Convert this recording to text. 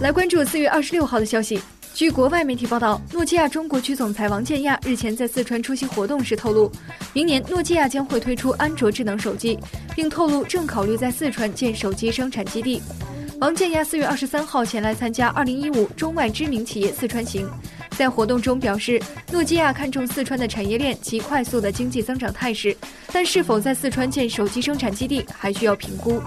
来关注四月二十六号的消息。据国外媒体报道诺基亚中国区总裁王建亚日前在四川出席活动时透露明年诺基亚将会推出安卓智能手机并透露正考虑在四川建手机生产基地。王建亚四月二十三号前来参加二零一五中外知名企业四川行在活动中表示诺基亚看重四川的产业链及快速的经济增长态势但是否在四川建手机生产基地还需要评估。